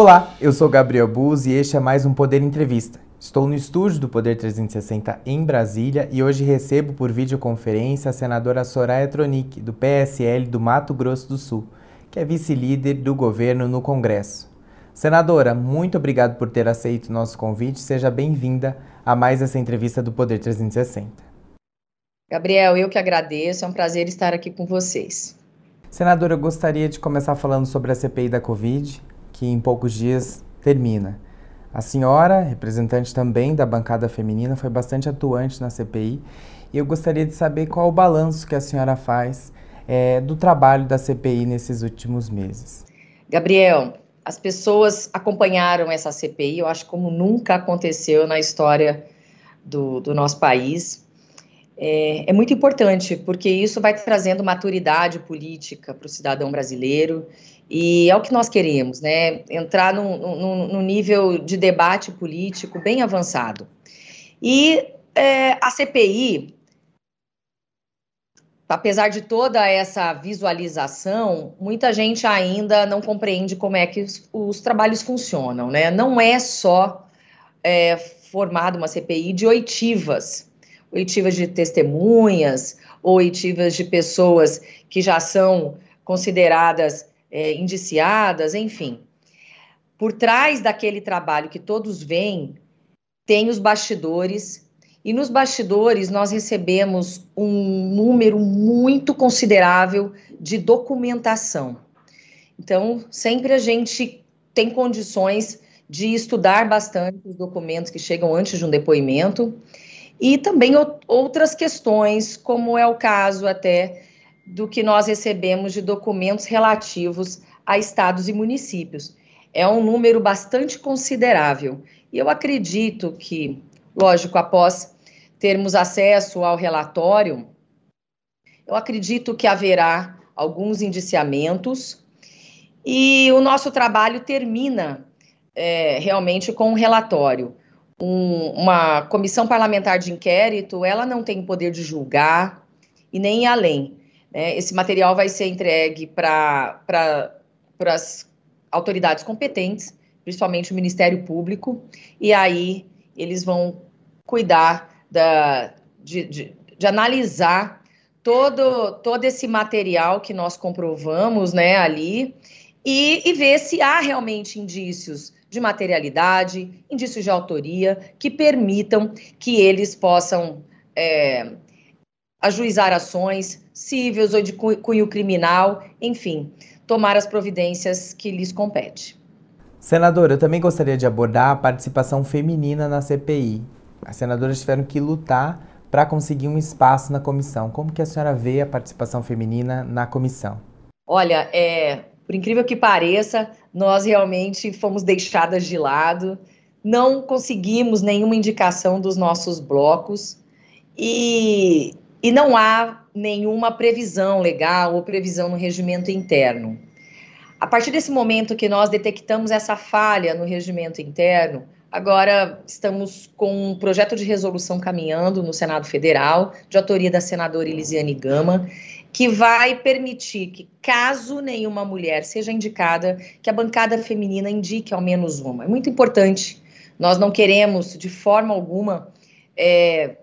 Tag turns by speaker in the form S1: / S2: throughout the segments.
S1: Olá, eu sou Gabriel Buz e este é mais um Poder Entrevista. Estou no estúdio do Poder 360 em Brasília e hoje recebo por videoconferência a senadora Soraya Tronic, do PSL do Mato Grosso do Sul, que é vice-líder do governo no Congresso. Senadora, muito obrigado por ter aceito o nosso convite. Seja bem-vinda a mais essa entrevista do Poder 360.
S2: Gabriel, eu que agradeço, é um prazer estar aqui com vocês.
S1: Senadora, eu gostaria de começar falando sobre a CPI da Covid, que em poucos dias termina. A senhora, representante também da bancada feminina, foi bastante atuante na CPI e eu gostaria de saber qual o balanço que a senhora faz é, do trabalho da CPI nesses últimos meses.
S2: Gabriel, as pessoas acompanharam essa CPI, eu acho como nunca aconteceu na história do, do nosso país. É, é, muito importante, porque isso vai trazendo maturidade política para o cidadão brasileiro e é o que nós queremos, né? Entrar num, num, num nível de debate político bem avançado. E é, a CPI, apesar de toda essa visualização, muita gente ainda não compreende como é que os, os trabalhos funcionam, né? Não é só é, formada uma CPI de oitivas, oitivas de testemunhas, oitivas de pessoas que já são consideradas é, indiciadas, enfim. Por trás daquele trabalho que todos veem, tem os bastidores, e nos bastidores nós recebemos um número muito considerável de documentação. Então, sempre a gente tem condições de estudar bastante os documentos que chegam antes de um depoimento e também outras questões, como é o caso até do que nós recebemos de documentos relativos a estados e municípios. É um número bastante considerável. E eu acredito que, lógico, após termos acesso ao relatório, eu acredito que haverá alguns indiciamentos e o nosso trabalho termina é, realmente com um relatório. Um, uma comissão parlamentar de inquérito, ela não tem poder de julgar e nem ir além. Né? Esse material vai ser entregue para as autoridades competentes, principalmente o Ministério Público, e aí eles vão cuidar da, de, de, de analisar todo, todo esse material que nós comprovamos né, ali e, e ver se há realmente indícios de materialidade, indícios de autoria que permitam que eles possam é, ajuizar ações cíveis ou de cunho criminal, enfim, tomar as providências que lhes compete.
S1: Senadora, eu também gostaria de abordar a participação feminina na CPI. As senadoras tiveram que lutar para conseguir um espaço na comissão. Como que a senhora vê a participação feminina na comissão?
S2: Olha, é, por incrível que pareça, nós realmente fomos deixadas de lado, não conseguimos nenhuma indicação dos nossos blocos e e não há nenhuma previsão legal ou previsão no regimento interno. A partir desse momento que nós detectamos essa falha no regimento interno, agora estamos com um projeto de resolução caminhando no Senado Federal, de autoria da senadora Elisiane Gama, que vai permitir que, caso nenhuma mulher seja indicada, que a bancada feminina indique ao menos uma. É muito importante. Nós não queremos, de forma alguma, é,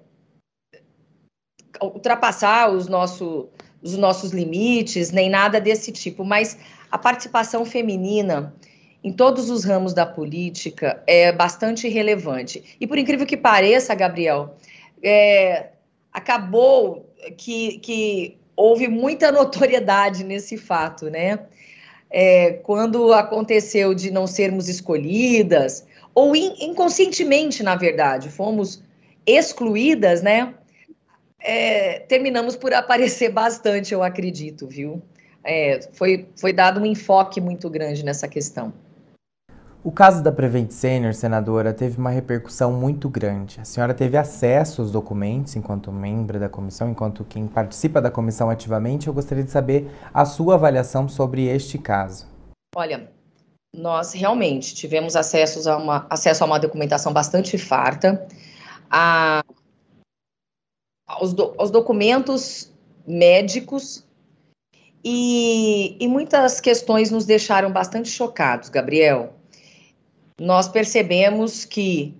S2: ultrapassar os, nosso, os nossos limites, nem nada desse tipo, mas a participação feminina em todos os ramos da política é bastante relevante. E por incrível que pareça, Gabriel, é, acabou que, que houve muita notoriedade nesse fato, né? É, quando aconteceu de não sermos escolhidas, ou in, inconscientemente, na verdade, fomos excluídas, né? é, terminamos por aparecer bastante, eu acredito, viu? É, foi, foi dado um enfoque muito grande nessa questão.
S1: O caso da Prevent Senior, senadora, teve uma repercussão muito grande. A senhora teve acesso aos documentos enquanto membro da comissão, enquanto quem participa da comissão ativamente. Eu gostaria de saber a sua avaliação sobre este caso.
S2: Olha, nós realmente tivemos acesso a uma, acesso a uma documentação bastante farta. A, aos, do, aos documentos médicos e, e, muitas questões nos deixaram bastante chocados, Gabriel. Nós percebemos que,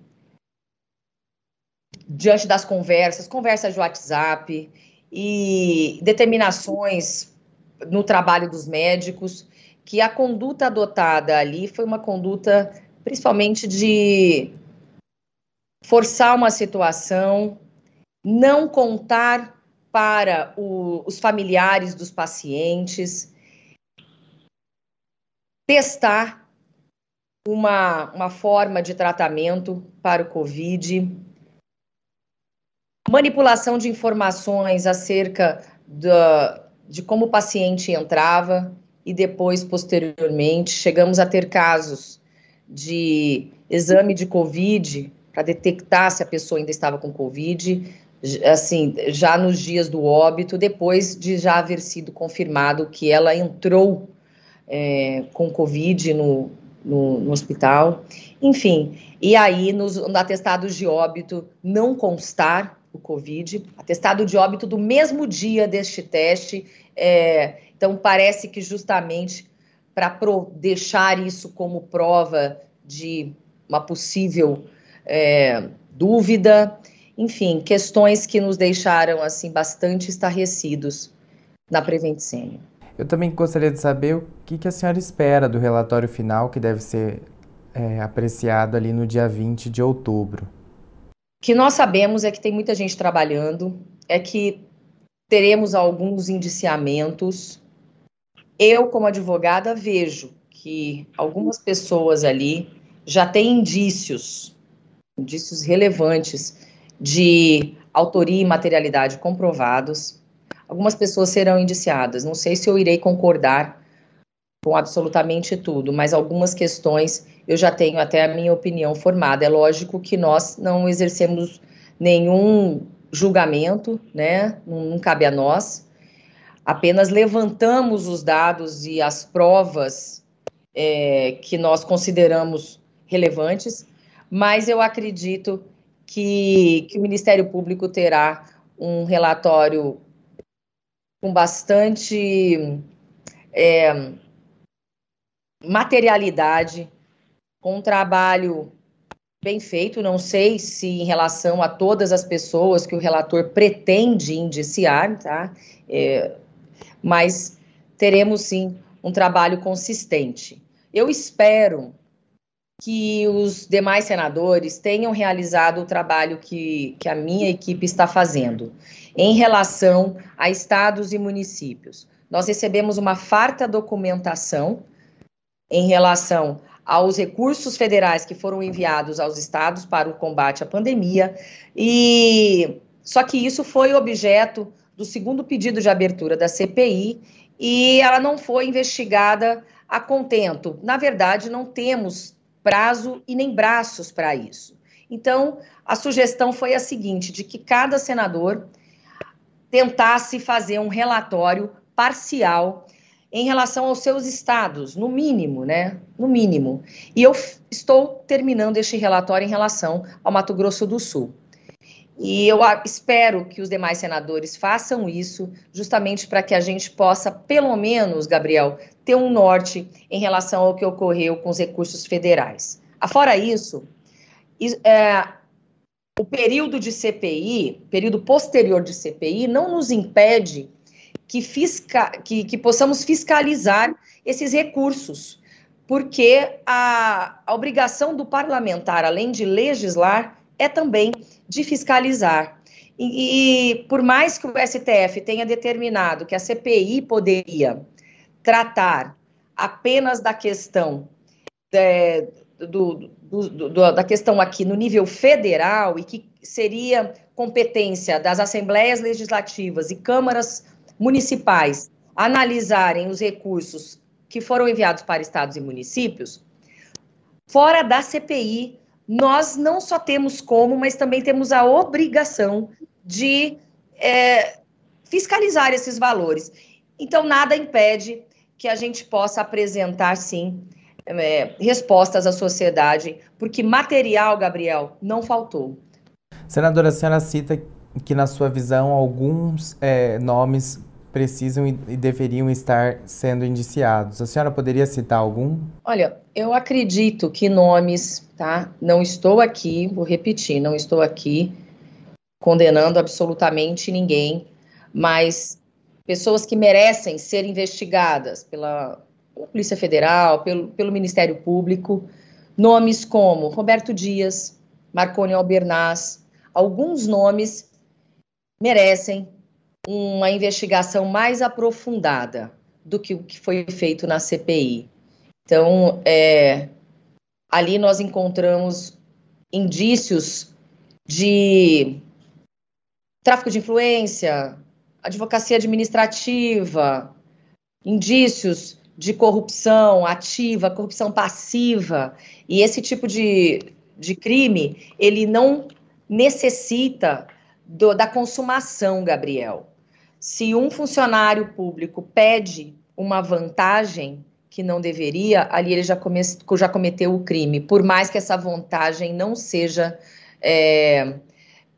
S2: diante das conversas, conversas de WhatsApp e determinações no trabalho dos médicos, que a conduta adotada ali foi uma conduta principalmente de forçar uma situação, não contar para o, os familiares dos pacientes, testar uma, uma forma de tratamento para o Covid, manipulação de informações acerca da, de como o paciente entrava e depois, posteriormente, chegamos a ter casos de exame de Covid para detectar se a pessoa ainda estava com Covid, assim, já nos dias do óbito, depois de já haver sido confirmado que ela entrou é, com Covid no, no, no, hospital. Enfim, e aí nos no atestados de óbito não constar o Covid, atestado de óbito do mesmo dia deste teste. É, então, parece que justamente para deixar isso como prova de uma possível é, dúvida, enfim, questões que nos deixaram assim bastante estarrecidos na Prevent Senior.
S1: Eu também gostaria de saber o que, que a senhora espera do relatório final que deve ser é, apreciado ali no dia 20 de outubro.
S2: O que nós sabemos é que tem muita gente trabalhando, é que teremos alguns indiciamentos. Eu, como advogada, vejo que algumas pessoas ali já têm indícios, indícios relevantes de autoria e materialidade comprovados. Algumas pessoas serão indiciadas. Não sei se eu irei concordar com absolutamente tudo, mas algumas questões eu já tenho até a minha opinião formada. É lógico que nós não exercemos nenhum julgamento, né? Não, cabe a nós. Apenas levantamos os dados e as provas é, que nós consideramos relevantes, mas eu acredito que, que o Ministério Público terá um relatório com bastante é, materialidade, com um trabalho bem feito. Não sei se em relação a todas as pessoas que o relator pretende indiciar, tá? É, mas teremos sim um trabalho consistente. Eu espero que os demais senadores tenham realizado o trabalho que, que a minha equipe está fazendo em relação a estados e municípios. Nós recebemos uma farta documentação em relação aos recursos federais que foram enviados aos estados para o combate à pandemia e só que isso foi objeto do segundo pedido de abertura da CPI e ela não foi investigada a contento. Na verdade, não temos prazo e nem braços para isso. Então, a sugestão foi a seguinte: de que cada senador tentasse fazer um relatório parcial em relação aos seus estados, no mínimo, né? No mínimo. E eu estou terminando este relatório em relação ao Mato Grosso do Sul. E eu espero que os demais senadores façam isso, justamente para que a gente possa, pelo menos, Gabriel, ter um norte em relação ao que ocorreu com os recursos federais. Afora isso, é, o período de CPI, período posterior de CPI, não nos impede que, fisca, que, que possamos fiscalizar esses recursos, porque a, a obrigação do parlamentar, além de legislar, é também de fiscalizar. E, e, por mais que o STF tenha determinado que a CPI poderia tratar apenas da questão é, do, do, do, da questão aqui no nível federal e que seria competência das assembleias legislativas e câmaras municipais analisarem os recursos que foram enviados para estados e municípios, fora da CPI nós não só temos como, mas também temos a obrigação de é, fiscalizar esses valores. Então, nada impede que a gente possa apresentar, sim, é, respostas à sociedade, porque material, Gabriel, não faltou.
S1: Senadora, a senhora cita que, na sua visão, alguns é, nomes precisam e deveriam estar sendo indiciados. A senhora poderia citar algum?
S2: Olha, eu acredito que nomes, tá? Não estou aqui, vou repetir, não estou aqui condenando absolutamente ninguém, mas pessoas que merecem ser investigadas pela, Polícia Federal, pelo, pelo Ministério Público, nomes como Roberto Dias, Marconi Albernaz, alguns nomes merecem uma investigação mais aprofundada do que o que foi feito na CPI. Então, é, ali nós encontramos indícios de tráfico de influência, advocacia administrativa, indícios de corrupção ativa, corrupção passiva, e esse tipo de, de crime, ele não necessita do, da consumação, Gabriel. Se um funcionário público pede uma vantagem que não deveria, ali ele já, come, já cometeu o crime, por mais que essa vantagem não seja é,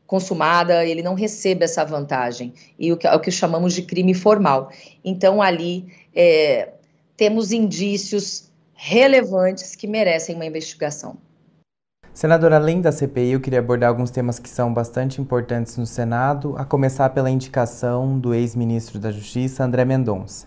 S2: consumada, ele não receba essa vantagem, e o que, é o que chamamos de crime formal. Então, ali é, temos indícios relevantes que merecem uma investigação.
S1: Senador, além da CPI, eu queria abordar alguns temas que são bastante importantes no Senado, a começar pela indicação do ex-ministro da Justiça, André Mendonça.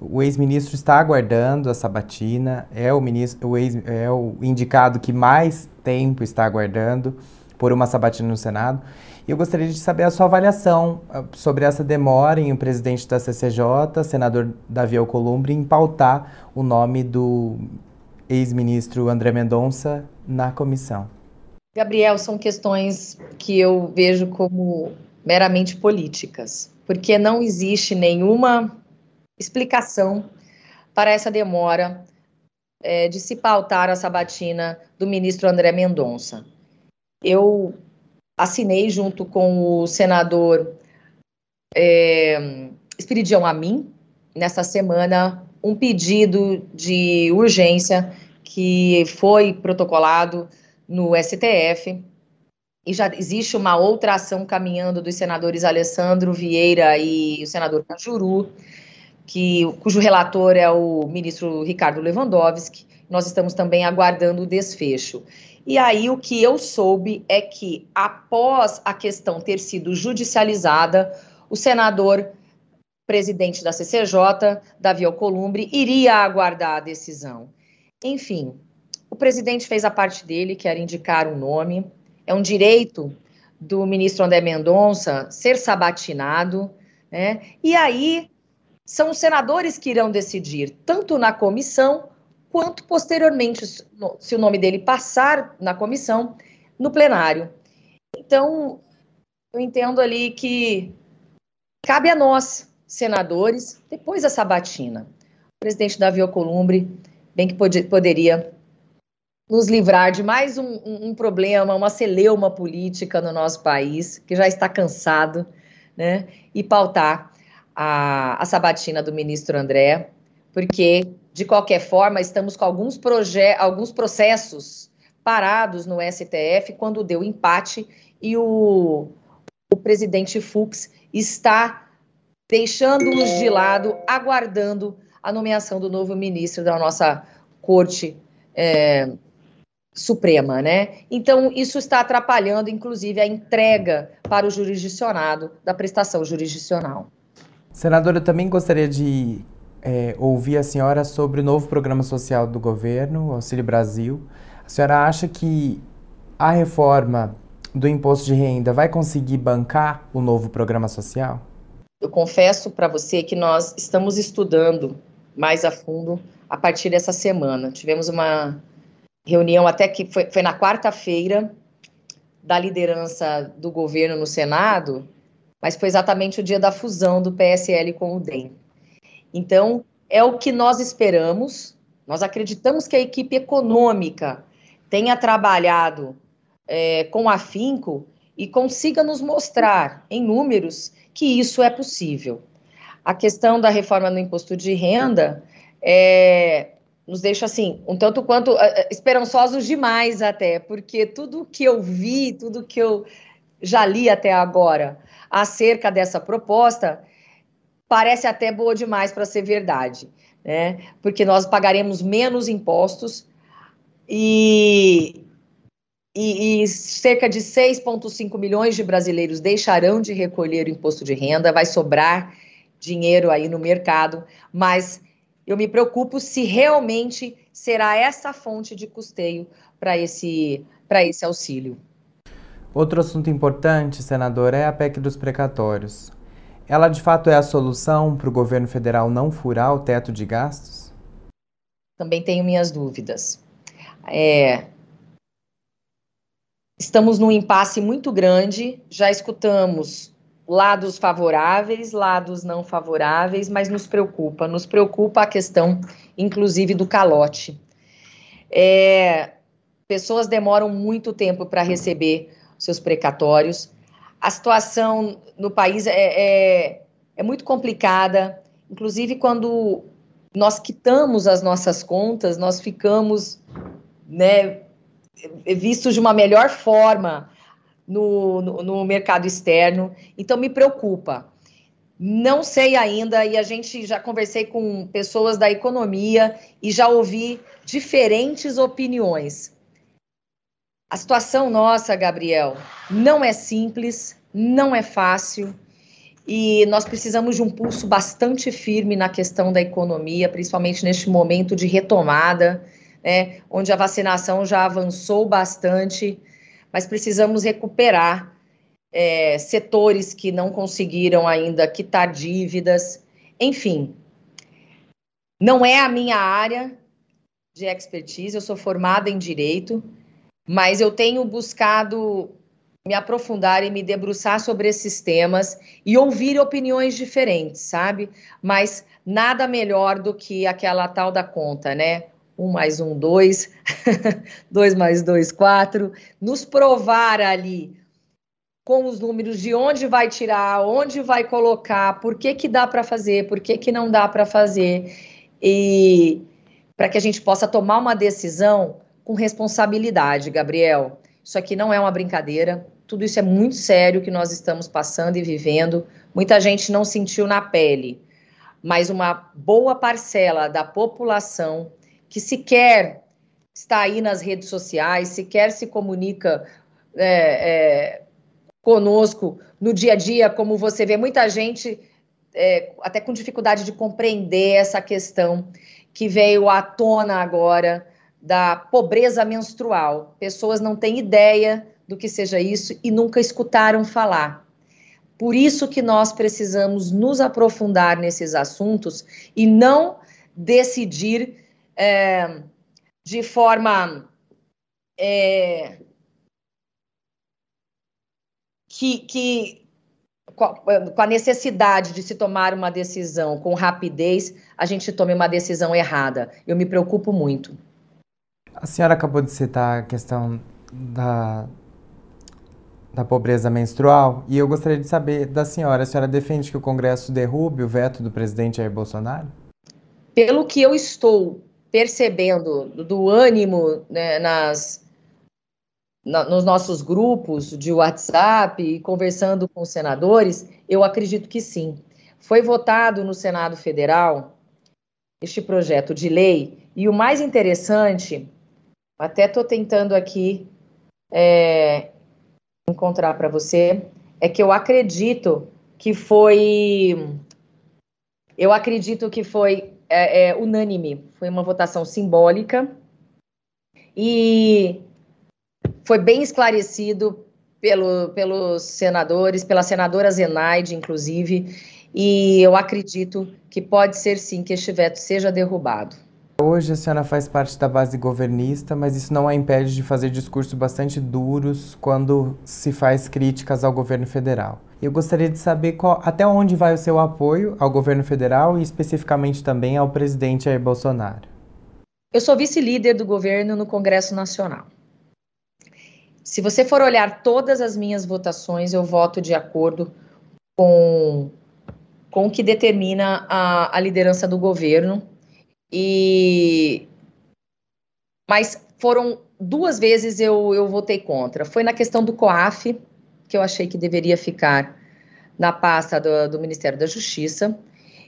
S1: O ex-ministro está aguardando a sabatina, é o, ministro, o ex, é o indicado que mais tempo está aguardando por uma sabatina no Senado. E eu gostaria de saber a sua avaliação ah, sobre essa demora em o presidente da CCJ, senador Davi Alcolumbre, em pautar o nome do ex-ministro André Mendonça na comissão.
S2: Gabriel, são questões que eu vejo como meramente políticas, porque não existe nenhuma explicação para essa demora é, de se pautar a sabatina do ministro André Mendonça. Eu assinei junto com o senador é, Espiridião Amin, nessa semana, um pedido de urgência que foi protocolado no STF. E já existe uma outra ação caminhando dos senadores Alessandro Vieira e o senador Cajuru, que, cujo relator é o ministro Ricardo Lewandowski. Nós estamos também aguardando o desfecho. E aí o que eu soube é que após a questão ter sido judicializada, o senador presidente da CCJ, Davi Alcolumbre, iria aguardar a decisão. Enfim, o presidente fez a parte dele, que era indicar um nome. É um direito do ministro André Mendonça ser sabatinado, né? E aí são os senadores que irão decidir, tanto na comissão quanto posteriormente, se o nome dele passar na comissão, no plenário. Então, eu entendo ali que cabe a nós, senadores, depois da sabatina. O presidente Davi Alcolumbre, bem que pod poderia nos livrar de mais um, um, um, problema, uma celeuma política no nosso país, que já está cansado, né? E pautar a, a sabatina do ministro André, porque de qualquer forma, estamos com alguns, alguns processos parados no STF quando deu empate e o, o presidente Fux está deixando-os de lado, aguardando a nomeação do novo ministro da nossa Corte é, Suprema, né? Então, isso está atrapalhando, inclusive, a entrega para o jurisdicionado da prestação jurisdicional.
S1: Senadora, eu também gostaria de é, ouvir a senhora sobre o novo programa social do governo, Auxílio Brasil. A senhora acha que a reforma do imposto de renda vai conseguir bancar o novo programa social?
S2: Eu confesso para você que nós estamos estudando mais a fundo a partir dessa semana. Tivemos uma reunião até que foi, foi na quarta-feira da liderança do governo no Senado, mas foi exatamente o dia da fusão do PSL com o DEM. Então, é o que nós esperamos. Nós acreditamos que a equipe econômica tenha trabalhado é, com afinco e consiga nos mostrar em números que isso é possível. A questão da reforma no imposto de renda é, nos deixa assim, um tanto quanto uh, esperançosos demais até, porque tudo que eu vi, tudo que eu já li até agora acerca dessa proposta parece até boa demais para ser verdade, né? Porque nós pagaremos menos impostos e, e, e cerca de 6,5 milhões de brasileiros deixarão de recolher o imposto de renda, vai sobrar dinheiro aí no mercado, mas eu me preocupo se realmente será essa fonte de custeio para esse, esse auxílio.
S1: Outro assunto importante, senador, é a PEC dos precatórios. Ela de fato é a solução para o governo federal não furar o teto de gastos?
S2: Também tenho minhas dúvidas. É... Estamos num impasse muito grande, já escutamos lados favoráveis, lados não favoráveis, mas nos preocupa. Nos preocupa a questão, inclusive, do calote. É... Pessoas demoram muito tempo para receber seus precatórios a situação no país é, é, é muito complicada. Inclusive, quando nós quitamos as nossas contas, nós ficamos né, vistos de uma melhor forma no, no, no, mercado externo. Então, me preocupa. Não sei ainda, e a gente já conversei com pessoas da economia e já ouvi diferentes opiniões. A situação nossa, Gabriel, não é simples, não é fácil e nós precisamos de um pulso bastante firme na questão da economia, principalmente neste momento de retomada, né, onde a vacinação já avançou bastante, mas precisamos recuperar é, setores que não conseguiram ainda quitar dívidas, enfim. Não é a minha área de expertise, eu sou formada em direito, mas eu tenho buscado me aprofundar e me debruçar sobre esses temas e ouvir opiniões diferentes, sabe? Mas nada melhor do que aquela tal da conta, né? Um mais um, dois, dois mais dois, quatro, nos provar ali com os números de onde vai tirar, onde vai colocar, por que, que dá para fazer, por que, que não dá para fazer, e para que a gente possa tomar uma decisão com responsabilidade, Gabriel. Isso aqui não é uma brincadeira, tudo isso é muito sério que nós estamos passando e vivendo. Muita gente não sentiu na pele, mas uma boa parcela da população que sequer está aí nas redes sociais, sequer se comunica é, é, conosco no dia a dia, como você vê, muita gente é, até com dificuldade de compreender essa questão que veio à tona agora da pobreza menstrual. Pessoas não têm ideia do que seja isso e nunca escutaram falar. Por isso que nós precisamos nos aprofundar nesses assuntos e não decidir é, de forma é, que, que com a necessidade de se tomar uma decisão com rapidez, a gente tome uma decisão errada. Eu me preocupo muito.
S1: A senhora acabou de citar a questão da, da pobreza menstrual e eu gostaria de saber da senhora, a senhora defende que o Congresso derrube o veto do presidente Jair Bolsonaro?
S2: Pelo que eu estou percebendo do ânimo né, nas, na, nos nossos grupos de WhatsApp e conversando com os senadores, eu acredito que sim. Foi votado no Senado Federal este projeto de lei e o mais interessante até estou tentando aqui é, encontrar para você, é que eu acredito que foi. Eu acredito que foi é, é, unânime, foi uma votação simbólica e foi bem esclarecido pelo, pelos senadores, pela senadora Zenaide, inclusive, e eu acredito que pode ser sim que este veto seja derrubado.
S1: Hoje a senhora faz parte da base governista, mas isso não a impede de fazer discursos bastante duros quando se faz críticas ao governo federal. Eu gostaria de saber qual, até onde vai o seu apoio ao governo federal e especificamente também ao presidente Jair Bolsonaro.
S2: Eu sou vice-líder do governo no Congresso Nacional. Se você for olhar todas as minhas votações, eu voto de acordo com, com o que determina a, a liderança do governo e mas foram duas vezes eu, eu votei contra. Foi na questão do COAF, que eu achei que deveria ficar na pasta do, do Ministério da Justiça,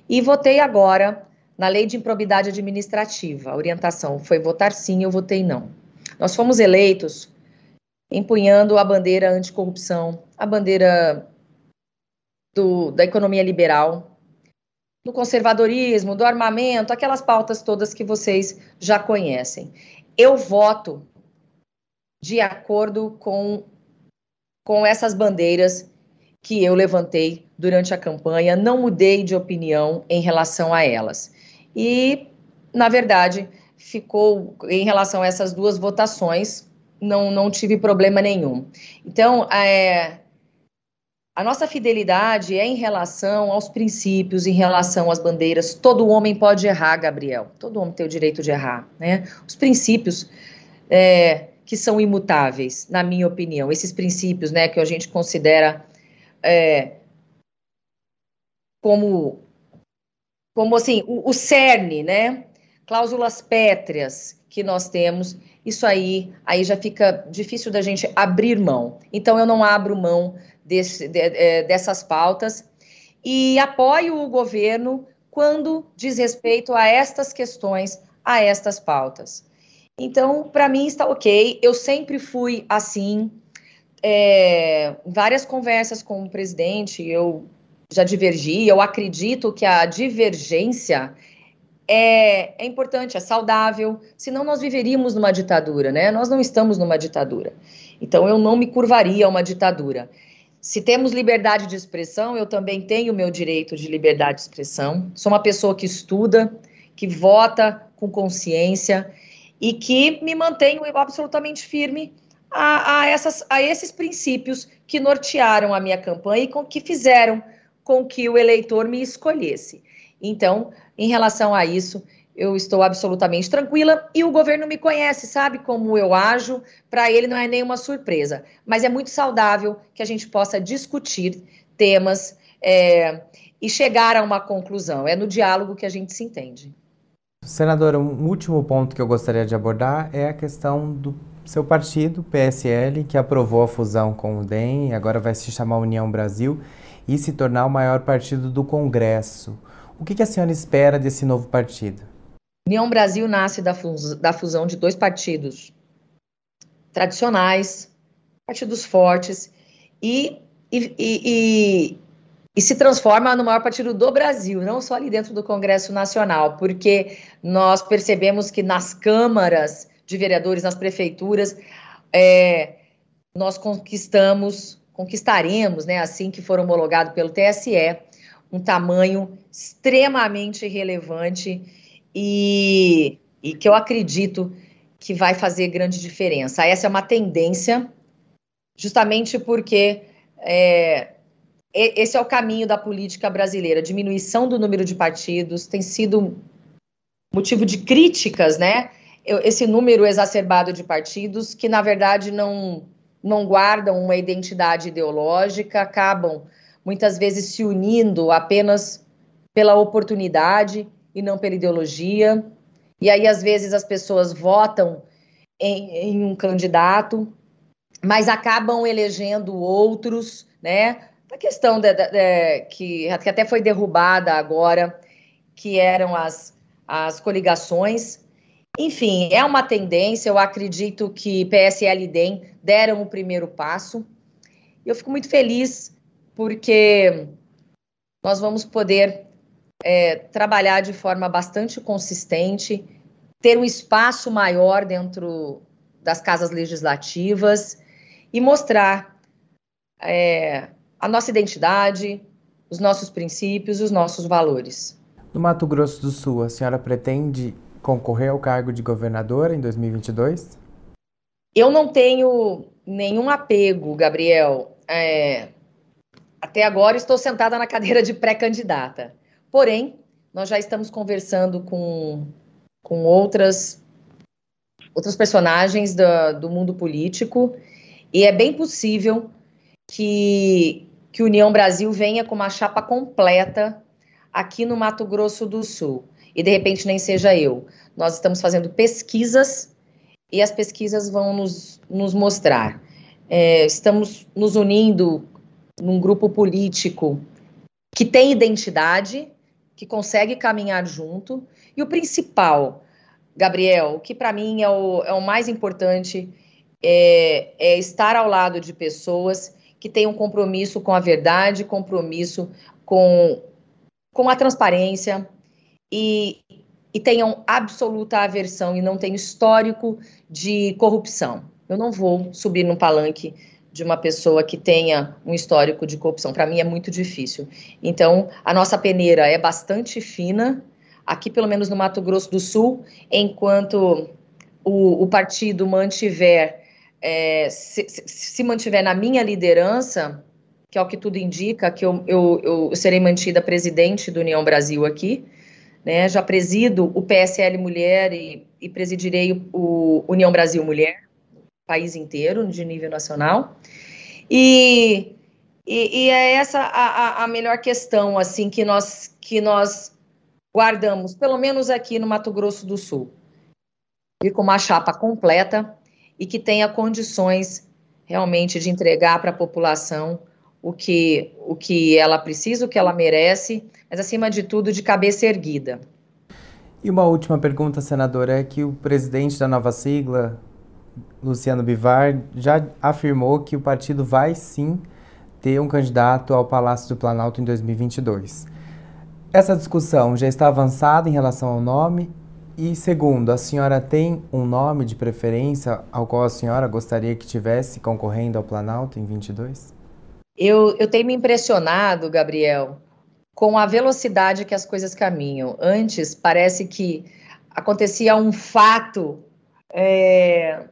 S2: E votei agora na lei de improbidade administrativa. A orientação foi votar sim, eu votei não. Nós fomos eleitos empunhando a bandeira anticorrupção, a bandeira do, da economia liberal, do conservadorismo, do armamento, aquelas pautas todas que vocês já conhecem. Eu voto de acordo com, com essas bandeiras que eu levantei durante a campanha, não mudei de opinião em relação a elas. E, na verdade, ficou em relação a essas duas votações, não, não tive problema nenhum. Então, é, a nossa fidelidade é em relação aos princípios, em relação às bandeiras. Todo homem pode errar, Gabriel. Todo homem tem o direito de errar, né? Os princípios é, que são imutáveis, na minha opinião. Esses princípios, né, que a gente considera é, como, como assim, o, o cerne, né? Cláusulas pétreas que nós temos isso aí, aí já fica difícil da gente abrir mão. Então, eu não abro mão desse, de, de, é, dessas pautas e apoio o governo quando diz respeito a estas questões, a estas pautas. Então, para mim está ok. Eu sempre fui assim. É, várias conversas com o presidente, eu já divergi. Eu acredito que a divergência é, é importante, é saudável, senão nós viveríamos numa ditadura, né? Nós não estamos numa ditadura. Então eu não me curvaria a uma ditadura. Se temos liberdade de expressão, eu também tenho o meu direito de liberdade de expressão. Sou uma pessoa que estuda, que vota com consciência e que me mantenho absolutamente firme a, a, essas, a esses princípios que nortearam a minha campanha e com, que fizeram com que o eleitor me escolhesse. Então, em relação a isso, eu estou absolutamente tranquila e o governo me conhece, sabe como eu ajo, para ele não é nenhuma surpresa. Mas é muito saudável que a gente possa discutir temas é, e chegar a uma conclusão. É no diálogo que a gente se entende.
S1: Senadora, um último ponto que eu gostaria de abordar é a questão do seu partido, PSL, que aprovou a fusão com o DEM, agora vai se chamar União Brasil e se tornar o maior partido do Congresso. O que, a senhora espera desse novo partido?
S2: União Brasil nasce da, fus da fusão de dois partidos tradicionais, partidos fortes, e, e, e, e, se transforma no maior partido do Brasil, não só ali dentro do Congresso Nacional, porque nós percebemos que nas câmaras de vereadores, nas prefeituras, é, nós conquistamos, conquistaremos, né, assim que for homologado pelo TSE, um tamanho extremamente relevante e, e que eu acredito que vai fazer grande diferença. Essa é uma tendência, justamente porque é, esse é o caminho da política brasileira. Diminuição do número de partidos tem sido motivo de críticas, né? Esse número exacerbado de partidos que, na verdade, não, não guardam uma identidade ideológica, acabam muitas vezes se unindo apenas pela oportunidade e não pela ideologia. E aí, às vezes, as pessoas votam em, em um candidato, mas acabam elegendo outros, né? A questão de, de, de, que, que até foi derrubada agora, que eram as, as coligações. Enfim, é uma tendência, eu acredito que PSL e DEM deram o primeiro passo. Eu fico muito feliz porque nós vamos poder é, trabalhar de forma bastante consistente, ter um espaço maior dentro das casas legislativas e mostrar é, a nossa identidade, os nossos princípios, os nossos valores.
S1: No Mato Grosso do Sul, a senhora pretende concorrer ao cargo de governadora em 2022?
S2: Eu não tenho nenhum apego, Gabriel. É, até agora estou sentada na cadeira de pré-candidata. Porém, nós já estamos conversando com, com outras, outros personagens do, do mundo político e é bem possível que, que União Brasil venha com uma chapa completa aqui no Mato Grosso do Sul. E de repente nem seja eu. Nós estamos fazendo pesquisas e as pesquisas vão nos, nos mostrar. É, estamos nos unindo num grupo político que tem identidade, que consegue caminhar junto. E o principal, Gabriel, que para mim é o, é o mais importante, é, é estar ao lado de pessoas que tenham compromisso com a verdade, compromisso com, com a transparência e, e tenham absoluta aversão e não tenham histórico de corrupção. Eu não vou subir no palanque de uma pessoa que tenha um histórico de corrupção. Para mim é muito difícil. Então, a nossa peneira é bastante fina, aqui pelo menos no Mato Grosso do Sul, enquanto o, o partido mantiver, é, se, se, mantiver na minha liderança, que é o que tudo indica, que eu, eu, eu serei mantida presidente do União Brasil aqui, né? Já presido o PSL Mulher e, e presidirei o, União Brasil Mulher, país inteiro, de nível nacional. E, e, e é essa a, a, melhor questão, assim, que nós, que nós guardamos, pelo menos aqui no Mato Grosso do Sul. Ir com uma chapa completa e que tenha condições realmente de entregar para a população o que, o que ela precisa, o que ela merece, mas acima de tudo de cabeça erguida.
S1: E uma última pergunta, senadora, é que o presidente da nova sigla, Luciano Bivar, já afirmou que o partido vai sim ter um candidato ao Palácio do Planalto em 2022. Essa discussão já está avançada em relação ao nome? E segundo, a senhora tem um nome de preferência ao qual a senhora gostaria que tivesse concorrendo ao Planalto em 22?
S2: Eu, eu tenho me impressionado, Gabriel, com a velocidade que as coisas caminham. Antes, parece que acontecia um fato é,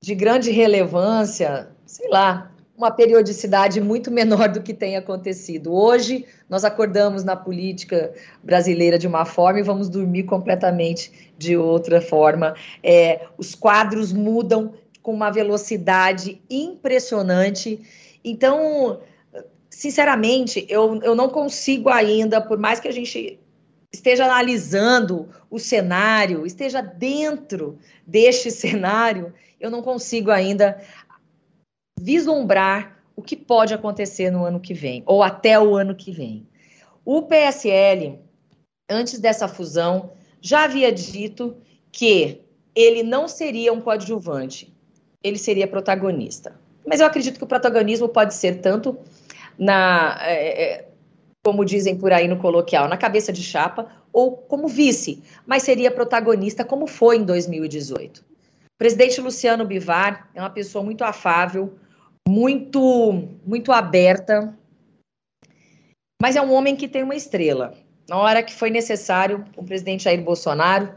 S2: de grande relevância, sei lá, uma periodicidade muito menor do que tem acontecido. Hoje, nós acordamos na política brasileira de uma forma e vamos dormir completamente de outra forma. É, os quadros mudam com uma velocidade impressionante. Então, sinceramente, eu, eu não consigo ainda, por mais que a gente esteja analisando o cenário, esteja dentro deste cenário, eu não consigo ainda vislumbrar o que pode acontecer no ano que vem, ou até o ano que vem. O PSL, antes dessa fusão, já havia dito que ele não seria um coadjuvante, ele seria protagonista. Mas eu acredito que o protagonismo pode ser tanto na, é, é, como dizem por aí no coloquial, na cabeça de chapa ou como vice, mas seria protagonista como foi em 2018. O presidente Luciano Bivar é uma pessoa muito afável, muito, muito aberta, mas é um homem que tem uma estrela. Na hora que foi necessário, o presidente Jair Bolsonaro,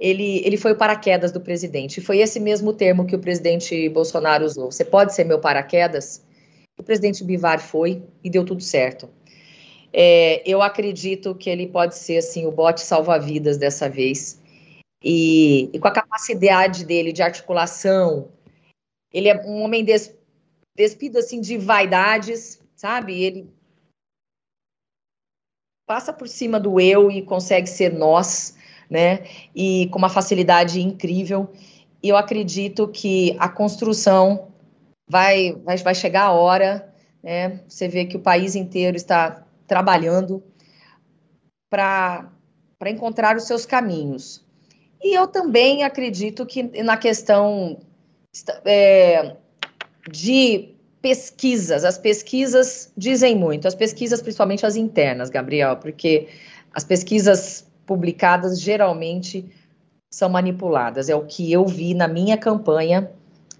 S2: ele, ele foi o paraquedas do presidente. Foi esse mesmo termo que o presidente Bolsonaro usou. Você pode ser meu paraquedas? O presidente Bivar foi e deu tudo certo. É, eu acredito que ele pode ser assim o bote salva-vidas dessa vez. E, e, com a capacidade dele de articulação, ele é um homem des, despido assim de vaidades, sabe? Ele passa por cima do eu e consegue ser nós, né? E com uma facilidade incrível. E eu acredito que a construção vai, vai, vai chegar a hora, né? Você vê que o país inteiro está trabalhando para encontrar os seus caminhos. E eu também acredito que na questão é, de pesquisas, as pesquisas dizem muito, as pesquisas, principalmente as internas, Gabriel, porque as pesquisas publicadas geralmente são manipuladas. É o que eu vi na minha campanha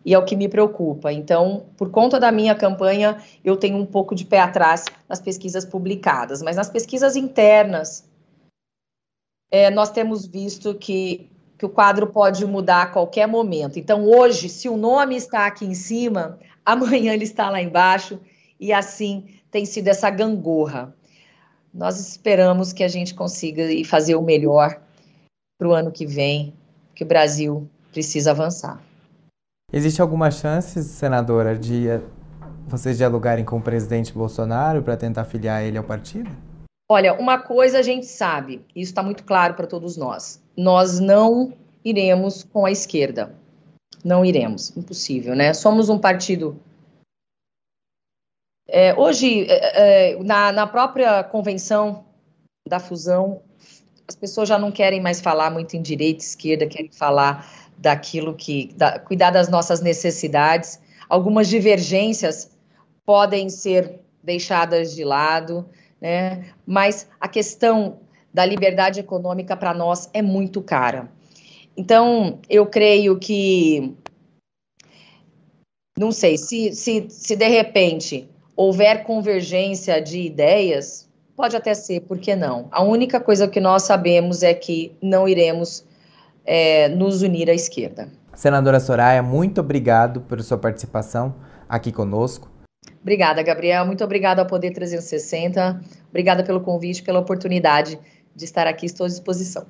S2: e é o que me preocupa. Então, por conta da minha campanha, eu tenho um pouco de pé atrás nas pesquisas publicadas, mas nas pesquisas internas, é, nós temos visto que, que o quadro pode mudar a qualquer momento. Então, hoje, se o nome está aqui em cima, amanhã ele está lá embaixo, e assim tem sido essa gangorra. Nós esperamos que a gente consiga fazer o melhor para o ano que vem, que o Brasil precisa avançar.
S1: Existe alguma chance, senadora, de eh, vocês dialogarem com o presidente Bolsonaro para tentar filiar ele ao partido?
S2: Olha, uma coisa a gente sabe, isso está muito claro para todos nós: nós não iremos com a esquerda. Não iremos, impossível, né? Somos um partido. É, hoje, é, é, na, na própria convenção da fusão, as pessoas já não querem mais falar muito em direita, esquerda, querem falar daquilo que. Da, cuidar das nossas necessidades. Algumas divergências podem ser deixadas de lado, né? mas a questão da liberdade econômica para nós é muito cara. Então, eu creio que. Não sei, se, se, se de repente houver convergência de ideias, pode até ser, por que não? A única coisa que nós sabemos é que não iremos é, nos unir à esquerda.
S1: Senadora Soraya, muito obrigado por sua participação aqui conosco.
S2: Obrigada, Gabriel. Muito obrigada ao Poder 360. Obrigada pelo convite, pela oportunidade de estar aqui. Estou à disposição.